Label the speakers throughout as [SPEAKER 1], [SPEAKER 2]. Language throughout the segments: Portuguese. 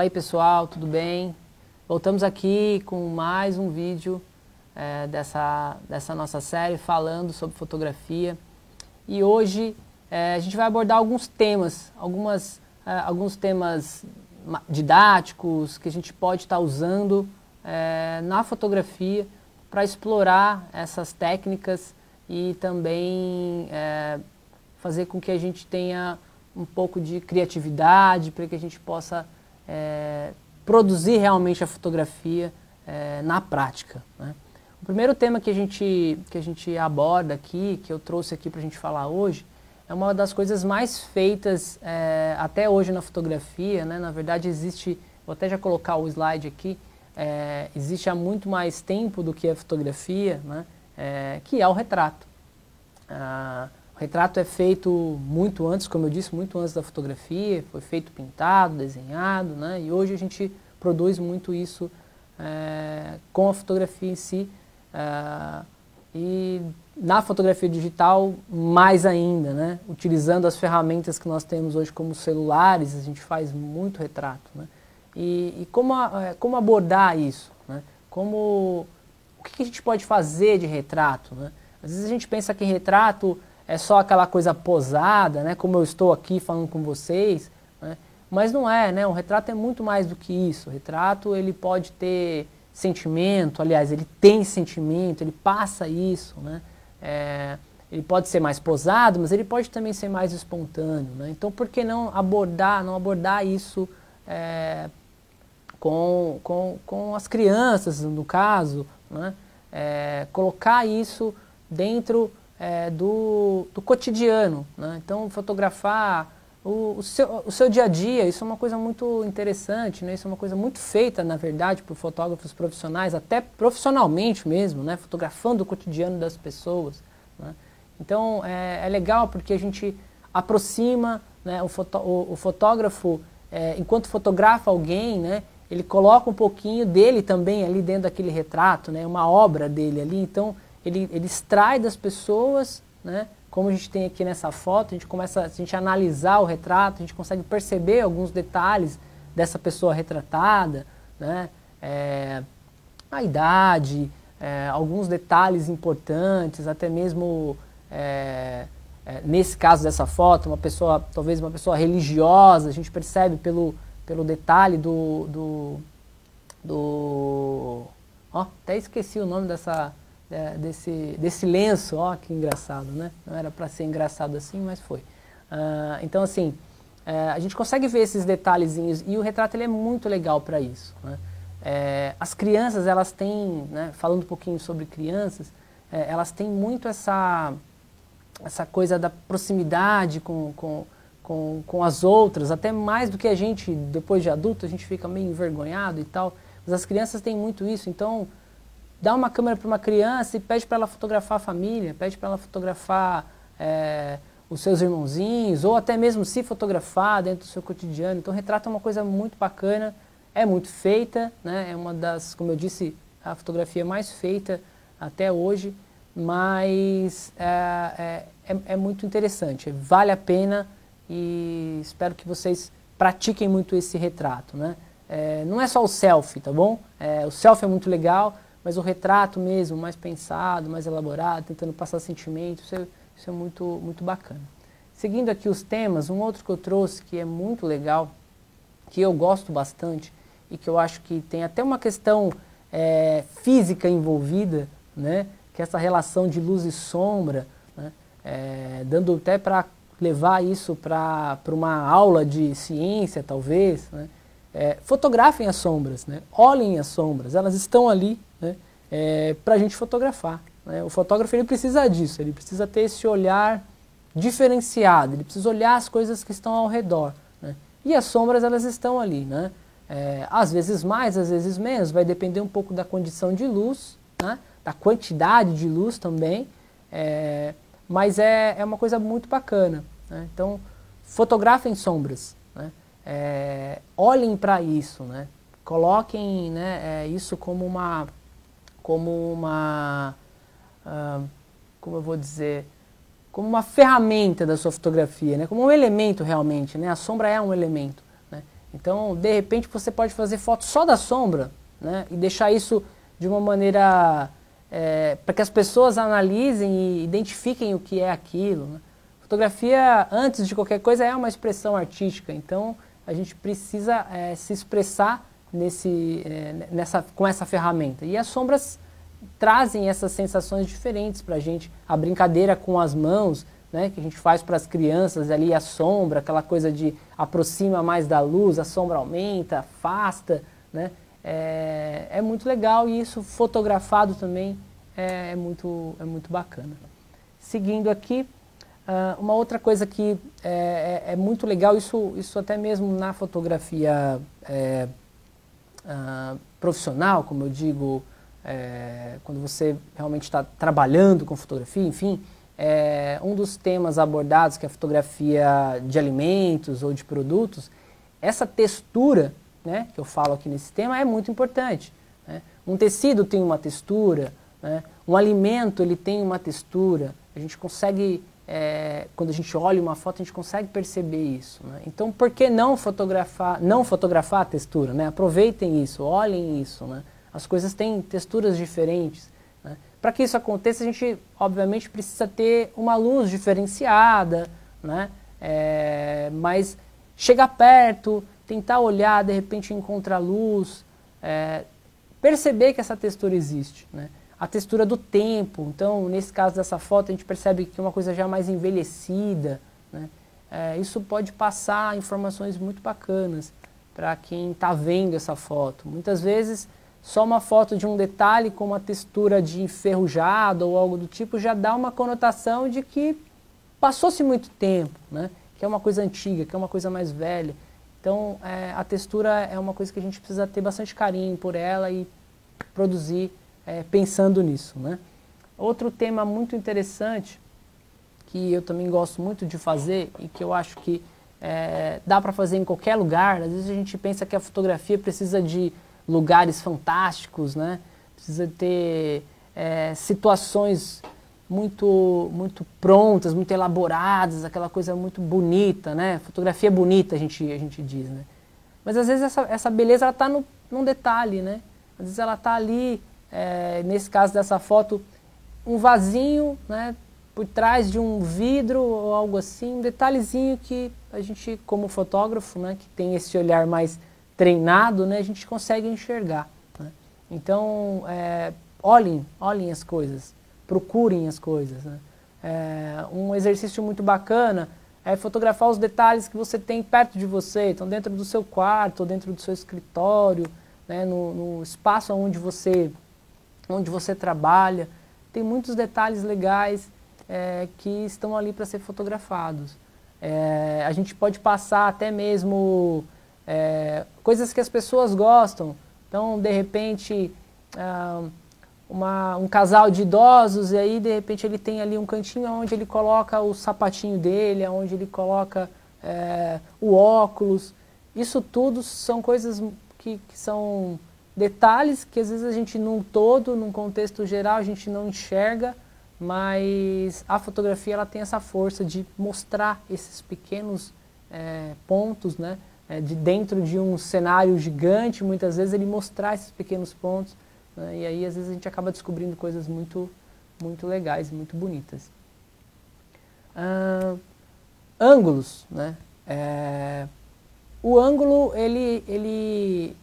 [SPEAKER 1] Fala aí pessoal, tudo bem? Voltamos aqui com mais um vídeo é, dessa, dessa nossa série falando sobre fotografia. E hoje é, a gente vai abordar alguns temas, algumas, é, alguns temas didáticos que a gente pode estar usando é, na fotografia para explorar essas técnicas e também é, fazer com que a gente tenha um pouco de criatividade para que a gente possa é, produzir realmente a fotografia é, na prática. Né? O primeiro tema que a, gente, que a gente aborda aqui, que eu trouxe aqui para a gente falar hoje, é uma das coisas mais feitas é, até hoje na fotografia. Né? Na verdade, existe, vou até já colocar o slide aqui, é, existe há muito mais tempo do que a fotografia, né? É, que é o retrato. Ah, retrato é feito muito antes, como eu disse, muito antes da fotografia, foi feito pintado, desenhado, né? e hoje a gente produz muito isso é, com a fotografia em si. É, e na fotografia digital, mais ainda, né? utilizando as ferramentas que nós temos hoje como celulares, a gente faz muito retrato. Né? E, e como, a, é, como abordar isso? Né? Como, o que a gente pode fazer de retrato? Né? Às vezes a gente pensa que retrato é só aquela coisa posada, né? Como eu estou aqui falando com vocês, né? Mas não é, né? O retrato é muito mais do que isso. O retrato ele pode ter sentimento, aliás, ele tem sentimento, ele passa isso, né? É, ele pode ser mais posado, mas ele pode também ser mais espontâneo, né? Então, por que não abordar, não abordar isso é, com, com, com as crianças, no caso, né? É, colocar isso dentro é, do, do, cotidiano. Né? Então, fotografar o, o, seu, o seu dia a dia, isso é uma coisa muito interessante, né? isso é uma coisa muito feita, na verdade, por fotógrafos profissionais, até profissionalmente mesmo, né? fotografando o cotidiano das pessoas. Né? Então, é, é, legal porque a gente aproxima né, o, foto, o, o fotógrafo, é, enquanto fotografa alguém, né, ele coloca um pouquinho dele também ali dentro daquele retrato, né, uma obra dele ali. Então, ele, ele extrai das pessoas, né? como a gente tem aqui nessa foto, a gente começa a gente analisar o retrato, a gente consegue perceber alguns detalhes dessa pessoa retratada, né? É, a idade, é, alguns detalhes importantes, até mesmo é, é, nesse caso dessa foto, uma pessoa, talvez uma pessoa religiosa, a gente percebe pelo, pelo detalhe do, do, do ó, até esqueci o nome dessa, é, desse, desse lenço, ó que engraçado, né? Não era para ser engraçado assim, mas foi. Uh, então, assim, é, a gente consegue ver esses detalhezinhos e o retrato ele é muito legal para isso. Né? É, as crianças, elas têm, né, falando um pouquinho sobre crianças, é, elas têm muito essa, essa coisa da proximidade com, com, com, com as outras, até mais do que a gente, depois de adulto, a gente fica meio envergonhado e tal. Mas as crianças têm muito isso, então dá uma câmera para uma criança e pede para ela fotografar a família, pede para ela fotografar é, os seus irmãozinhos, ou até mesmo se fotografar dentro do seu cotidiano. Então, retrato é uma coisa muito bacana, é muito feita, né? é uma das, como eu disse, a fotografia mais feita até hoje, mas é, é, é, é muito interessante, vale a pena e espero que vocês pratiquem muito esse retrato. Né? É, não é só o selfie, tá bom? É, o selfie é muito legal, mas o retrato mesmo, mais pensado, mais elaborado, tentando passar sentimentos, isso é, isso é muito, muito bacana. Seguindo aqui os temas, um outro que eu trouxe que é muito legal, que eu gosto bastante e que eu acho que tem até uma questão é, física envolvida, né? que é essa relação de luz e sombra, né? é, dando até para levar isso para uma aula de ciência, talvez. Né? É, fotografem as sombras, né? olhem as sombras, elas estão ali? É, para a gente fotografar. Né? O fotógrafo ele precisa disso, ele precisa ter esse olhar diferenciado, ele precisa olhar as coisas que estão ao redor. Né? E as sombras elas estão ali, né? É, às vezes mais, às vezes menos, vai depender um pouco da condição de luz, né? da quantidade de luz também, é, mas é, é uma coisa muito bacana. Né? Então, fotografem sombras, né? É, olhem para isso, né? coloquem né, é, isso como uma como uma, uh, como eu vou dizer, como uma ferramenta da sua fotografia, né? como um elemento realmente, né? a sombra é um elemento. Né? Então, de repente, você pode fazer foto só da sombra né? e deixar isso de uma maneira é, para que as pessoas analisem e identifiquem o que é aquilo. Né? Fotografia, antes de qualquer coisa, é uma expressão artística, então a gente precisa é, se expressar nesse, é, nessa, com essa ferramenta. E as sombras trazem essas sensações diferentes para a gente. A brincadeira com as mãos, né, que a gente faz para as crianças ali, a sombra, aquela coisa de aproxima mais da luz, a sombra aumenta, afasta, né, é, é muito legal e isso fotografado também é, é muito, é muito bacana. Seguindo aqui, uh, uma outra coisa que é, é, é, muito legal, isso, isso até mesmo na fotografia uh, profissional, como eu digo, é, quando você realmente está trabalhando com fotografia, enfim, é, um dos temas abordados, que é a fotografia de alimentos ou de produtos, essa textura, né, que eu falo aqui nesse tema, é muito importante. Né? Um tecido tem uma textura, né? um alimento ele tem uma textura, a gente consegue, é, quando a gente olha uma foto, a gente consegue perceber isso. Né? Então, por que não fotografar, não fotografar a textura? Né? Aproveitem isso, olhem isso. Né? As coisas têm texturas diferentes. Né? Para que isso aconteça, a gente, obviamente, precisa ter uma luz diferenciada, né? É, mas chegar perto, tentar olhar, de repente encontrar luz, é, perceber que essa textura existe. A textura do tempo, então, nesse caso dessa foto, a gente percebe que é uma coisa já mais envelhecida. Né? É, isso pode passar informações muito bacanas para quem está vendo essa foto. Muitas vezes só uma foto de um detalhe com uma textura de enferrujado ou algo do tipo já dá uma conotação de que passou-se muito tempo, né? que é uma coisa antiga, que é uma coisa mais velha. Então, é, a textura é uma coisa que a gente precisa ter bastante carinho por ela e produzir é, pensando nisso. Né? Outro tema muito interessante, que eu também gosto muito de fazer e que eu acho que é, dá para fazer em qualquer lugar, às vezes a gente pensa que a fotografia precisa de lugares fantásticos, né? Precisa ter é, situações muito, muito prontas, muito elaboradas, aquela coisa muito bonita, né? Fotografia bonita, a gente, a gente diz, né? Mas às vezes essa, essa beleza ela está no, num detalhe, né? Às vezes ela está ali, é, nesse caso dessa foto, um vasinho, né? Por trás de um vidro ou algo assim, um detalhezinho que a gente, como fotógrafo, né? Que tem esse olhar mais treinado, né, a gente consegue enxergar. Né? Então, é, olhem, olhem as coisas, procurem as coisas. Né? É, um exercício muito bacana é fotografar os detalhes que você tem perto de você, então dentro do seu quarto, dentro do seu escritório, né, no, no espaço onde você, onde você trabalha. Tem muitos detalhes legais é, que estão ali para ser fotografados. É, a gente pode passar até mesmo é, coisas que as pessoas gostam. Então, de repente, ah, uma, um casal de idosos, e aí, de repente, ele tem ali um cantinho onde ele coloca o sapatinho dele, onde ele coloca é, o óculos. Isso tudo são coisas que, que são detalhes que às vezes a gente num todo, num contexto geral, a gente não enxerga, mas a fotografia ela tem essa força de mostrar esses pequenos é, pontos, né? é, de dentro de um cenário gigante, muitas vezes ele mostrar esses pequenos pontos. Né, e aí às vezes a gente acaba descobrindo coisas muito, muito legais, muito bonitas. Ah, ângulos, né? É, o ângulo ele, ele,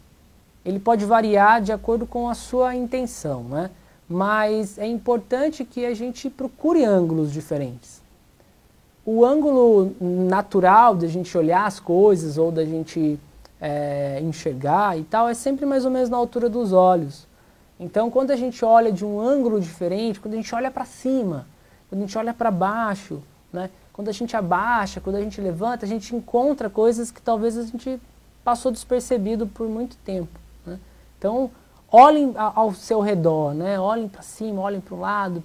[SPEAKER 1] ele pode variar de acordo com a sua intenção, né? mas é importante que a gente procure ângulos diferentes o ângulo natural da gente olhar as coisas ou da gente é, enxergar e tal é sempre mais ou menos na altura dos olhos. Então, quando a gente olha de um ângulo diferente, quando a gente olha para cima, quando a gente olha para baixo, né? quando a gente abaixa, quando a gente levanta, a gente encontra coisas que talvez a gente passou despercebido por muito tempo. Então, olhem ao seu redor, né? olhem para cima, olhem para o lado,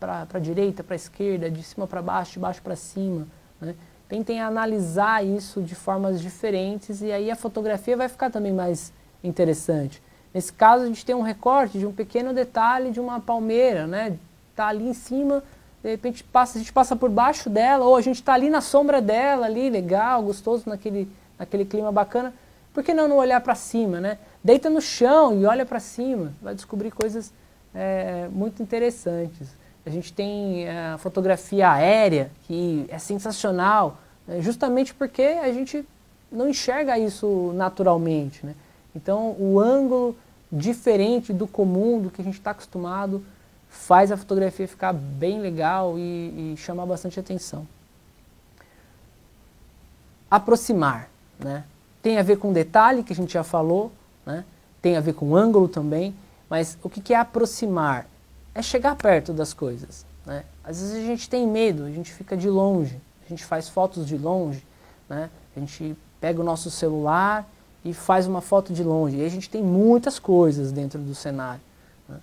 [SPEAKER 1] para a direita, para a esquerda, de cima para baixo, de baixo para cima. Né? Tentem analisar isso de formas diferentes e aí a fotografia vai ficar também mais interessante. Nesse caso, a gente tem um recorte de um pequeno detalhe de uma palmeira, né? Está ali em cima, de repente passa, a gente passa por baixo dela, ou a gente está ali na sombra dela, ali, legal, gostoso naquele, naquele clima bacana, por que não, não olhar para cima, né? Deita no chão e olha para cima, vai descobrir coisas é, muito interessantes. A gente tem é, a fotografia aérea, que é sensacional, né? justamente porque a gente não enxerga isso naturalmente. Né? Então, o ângulo diferente do comum, do que a gente está acostumado, faz a fotografia ficar bem legal e, e chamar bastante atenção. Aproximar, né? Tem a ver com detalhe, que a gente já falou, né? tem a ver com ângulo também, mas o que, é aproximar? É chegar perto das coisas. Né? Às vezes a gente tem medo, a gente fica de longe, a gente faz fotos de longe, né? a gente pega o nosso celular e faz uma foto de longe. E a gente tem muitas coisas dentro do cenário. Né?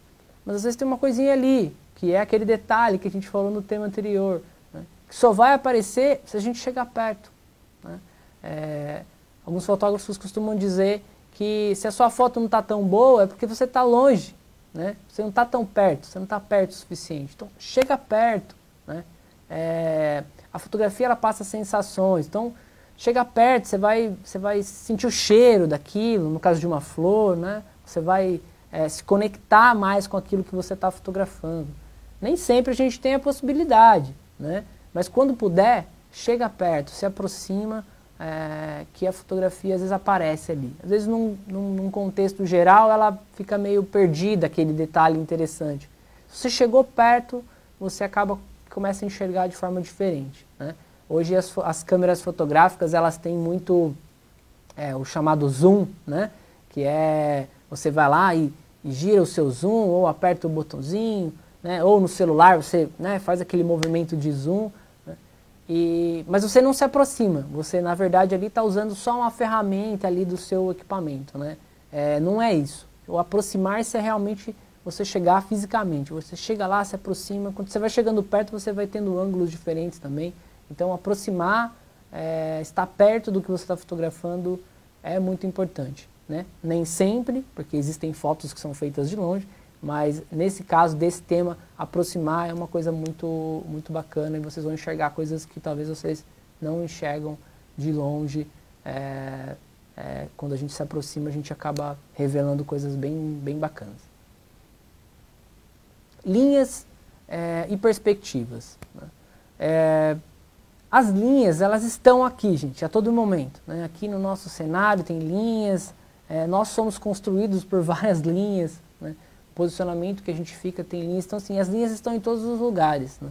[SPEAKER 1] Mas às vezes tem uma coisinha ali, que é aquele detalhe que a gente falou no tema anterior, né? que só vai aparecer se a gente chegar perto. Né? É, alguns fotógrafos costumam dizer que se a sua foto não está tão boa é porque você está longe. Né? Você não está tão perto, você não está perto o suficiente. Então chega perto. Né? É, a fotografia ela passa sensações. Então chega perto, você vai, você vai sentir o cheiro daquilo, no caso de uma flor, né? Você vai é, se conectar mais com aquilo que você está fotografando. Nem sempre a gente tem a possibilidade, né? Mas quando puder, chega perto, se aproxima, é, que a fotografia às vezes aparece ali. Às vezes num, num, num, contexto geral ela fica meio perdida, aquele detalhe interessante. Se você chegou perto, você acaba começa a enxergar de forma diferente, né? Hoje as, as câmeras fotográficas elas têm muito é, o chamado zoom, né? Que é você vai lá e, e, gira o seu zoom ou aperta o botãozinho, né? Ou no celular você né, faz aquele movimento de zoom. E, mas você não se aproxima. Você na verdade ali está usando só uma ferramenta ali do seu equipamento, né? É, não é isso. O aproximar-se é realmente você chegar fisicamente. Você chega lá, se aproxima. Quando você vai chegando perto, você vai tendo ângulos diferentes também. Então, aproximar, é, estar perto do que você está fotografando é muito importante. Né? Nem sempre, porque existem fotos que são feitas de longe, mas nesse caso desse tema, aproximar é uma coisa muito, muito bacana e vocês vão enxergar coisas que talvez vocês não enxergam de longe. É, é, quando a gente se aproxima, a gente acaba revelando coisas bem, bem bacanas. Linhas é, e perspectivas. Né? É, as linhas, elas estão aqui, gente, a todo momento. Né? Aqui no nosso cenário tem linhas, é, nós somos construídos por várias linhas, posicionamento que a gente fica tem linhas, então assim, as linhas estão em todos os lugares. Né?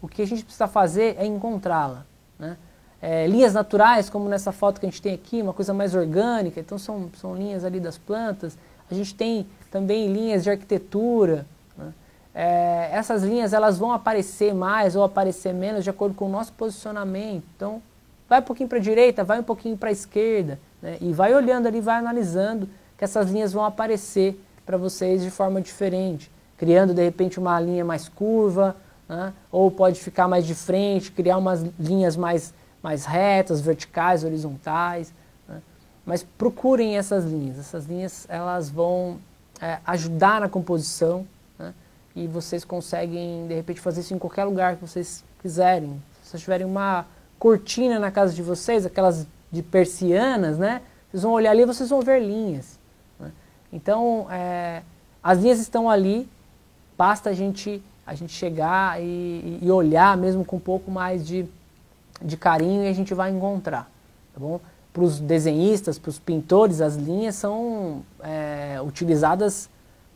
[SPEAKER 1] O que a gente precisa fazer é encontrá-la. Né? É, linhas naturais, como nessa foto que a gente tem aqui, uma coisa mais orgânica, então são, são linhas ali das plantas. A gente tem também linhas de arquitetura, é, essas linhas elas vão aparecer mais ou aparecer menos de acordo com o nosso posicionamento. Então, vai um pouquinho para a direita, vai um pouquinho para a esquerda, né? e vai olhando ali, vai analisando que essas linhas vão aparecer para vocês de forma diferente, criando de repente uma linha mais curva, né? ou pode ficar mais de frente, criar umas linhas mais, mais retas, verticais, horizontais. Né? Mas procurem essas linhas, essas linhas elas vão é, ajudar na composição, e vocês conseguem, de repente, fazer isso em qualquer lugar que vocês quiserem. Se vocês tiverem uma cortina na casa de vocês, aquelas de persianas, né? Vocês vão olhar ali e vocês vão ver linhas. Então, é, as linhas estão ali, basta a gente, a gente chegar e, e, olhar mesmo com um pouco mais de, de carinho e a gente vai encontrar, tá bom? Para os desenhistas, para os pintores, as linhas são é, utilizadas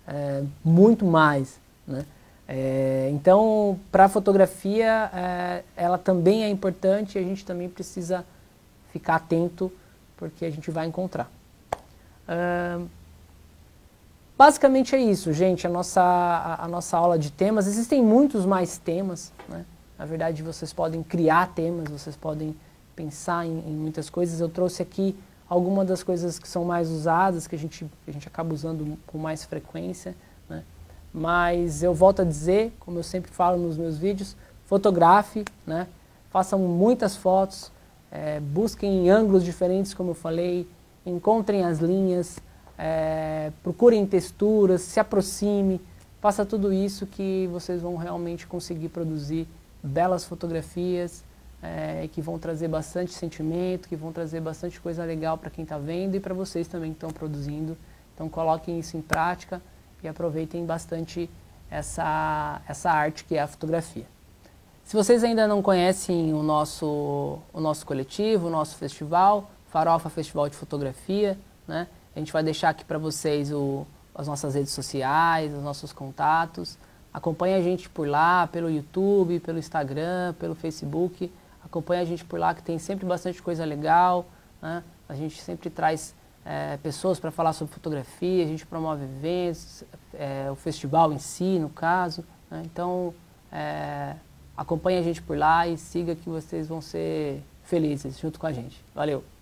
[SPEAKER 1] é, muito mais. Né? É, então, para a fotografia, é, ela também é importante e a gente também precisa ficar atento porque a gente vai encontrar. Basicamente é isso, gente, a nossa, a, a, nossa aula de temas. Existem muitos mais temas, né? Na verdade, vocês podem criar temas, vocês podem pensar em, em muitas coisas. Eu trouxe aqui algumas das coisas que são mais usadas, que a gente, que a gente acaba usando com mais frequência. Né? Mas eu volto a dizer, como eu sempre falo nos meus vídeos, fotografe, né? façam muitas fotos, é, busquem ângulos diferentes, como eu falei, encontrem as linhas, é, procurem texturas, se aproxime, faça tudo isso que vocês vão realmente conseguir produzir belas fotografias é, que vão trazer bastante sentimento, que vão trazer bastante coisa legal para quem está vendo e para vocês também que estão produzindo. Então coloquem isso em prática e aproveitem bastante essa, essa arte que é a fotografia. Se vocês ainda não conhecem o nosso, o nosso coletivo, o nosso festival, Farofa Festival de Fotografia, né? A gente vai deixar aqui para vocês o, as nossas redes sociais, os nossos contatos. Acompanhe a gente por lá, pelo YouTube, pelo Instagram, pelo Facebook. Acompanhe a gente por lá que tem sempre bastante coisa legal. Né? A gente sempre traz é, pessoas para falar sobre fotografia, a gente promove eventos, é, o festival em si, no caso. Né? Então, é, acompanhe a gente por lá e siga que vocês vão ser felizes junto com a gente. Valeu!